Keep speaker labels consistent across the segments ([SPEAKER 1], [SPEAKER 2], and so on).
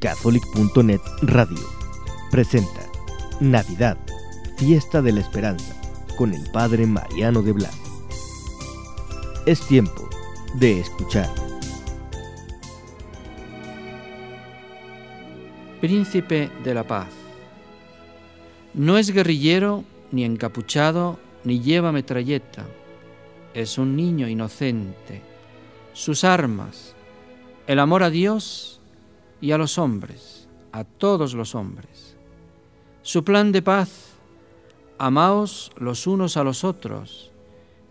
[SPEAKER 1] Catholic.net Radio presenta Navidad, Fiesta de la Esperanza, con el Padre Mariano de Blas. Es tiempo de escuchar.
[SPEAKER 2] Príncipe de la Paz. No es guerrillero, ni encapuchado, ni lleva metralleta. Es un niño inocente. Sus armas, el amor a Dios y a los hombres, a todos los hombres. Su plan de paz, amaos los unos a los otros,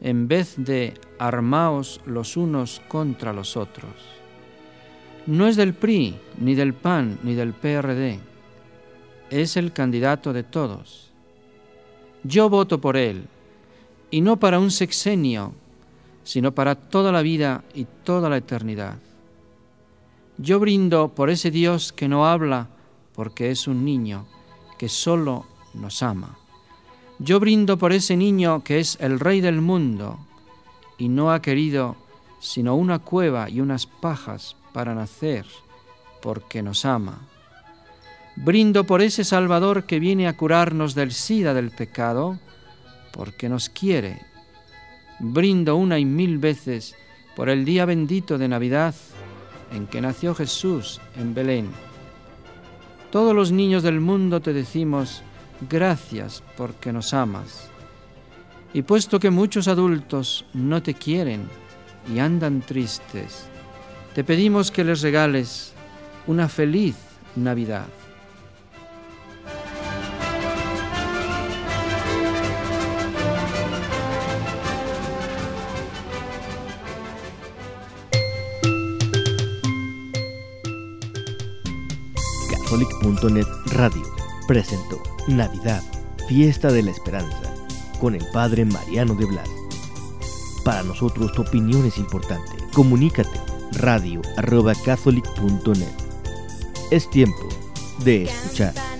[SPEAKER 2] en vez de armaos los unos contra los otros. No es del PRI, ni del PAN, ni del PRD. Es el candidato de todos. Yo voto por él, y no para un sexenio, sino para toda la vida y toda la eternidad. Yo brindo por ese Dios que no habla porque es un niño, que solo nos ama. Yo brindo por ese niño que es el rey del mundo y no ha querido sino una cueva y unas pajas para nacer, porque nos ama. Brindo por ese Salvador que viene a curarnos del sida del pecado, porque nos quiere. Brindo una y mil veces por el día bendito de Navidad en que nació Jesús en Belén. Todos los niños del mundo te decimos gracias porque nos amas. Y puesto que muchos adultos no te quieren y andan tristes, te pedimos que les regales una feliz Navidad.
[SPEAKER 1] Catholic.net Radio presentó Navidad, Fiesta de la Esperanza, con el Padre Mariano de Blas. Para nosotros tu opinión es importante. Comunícate radio arroba catholic.net. Es tiempo de escuchar.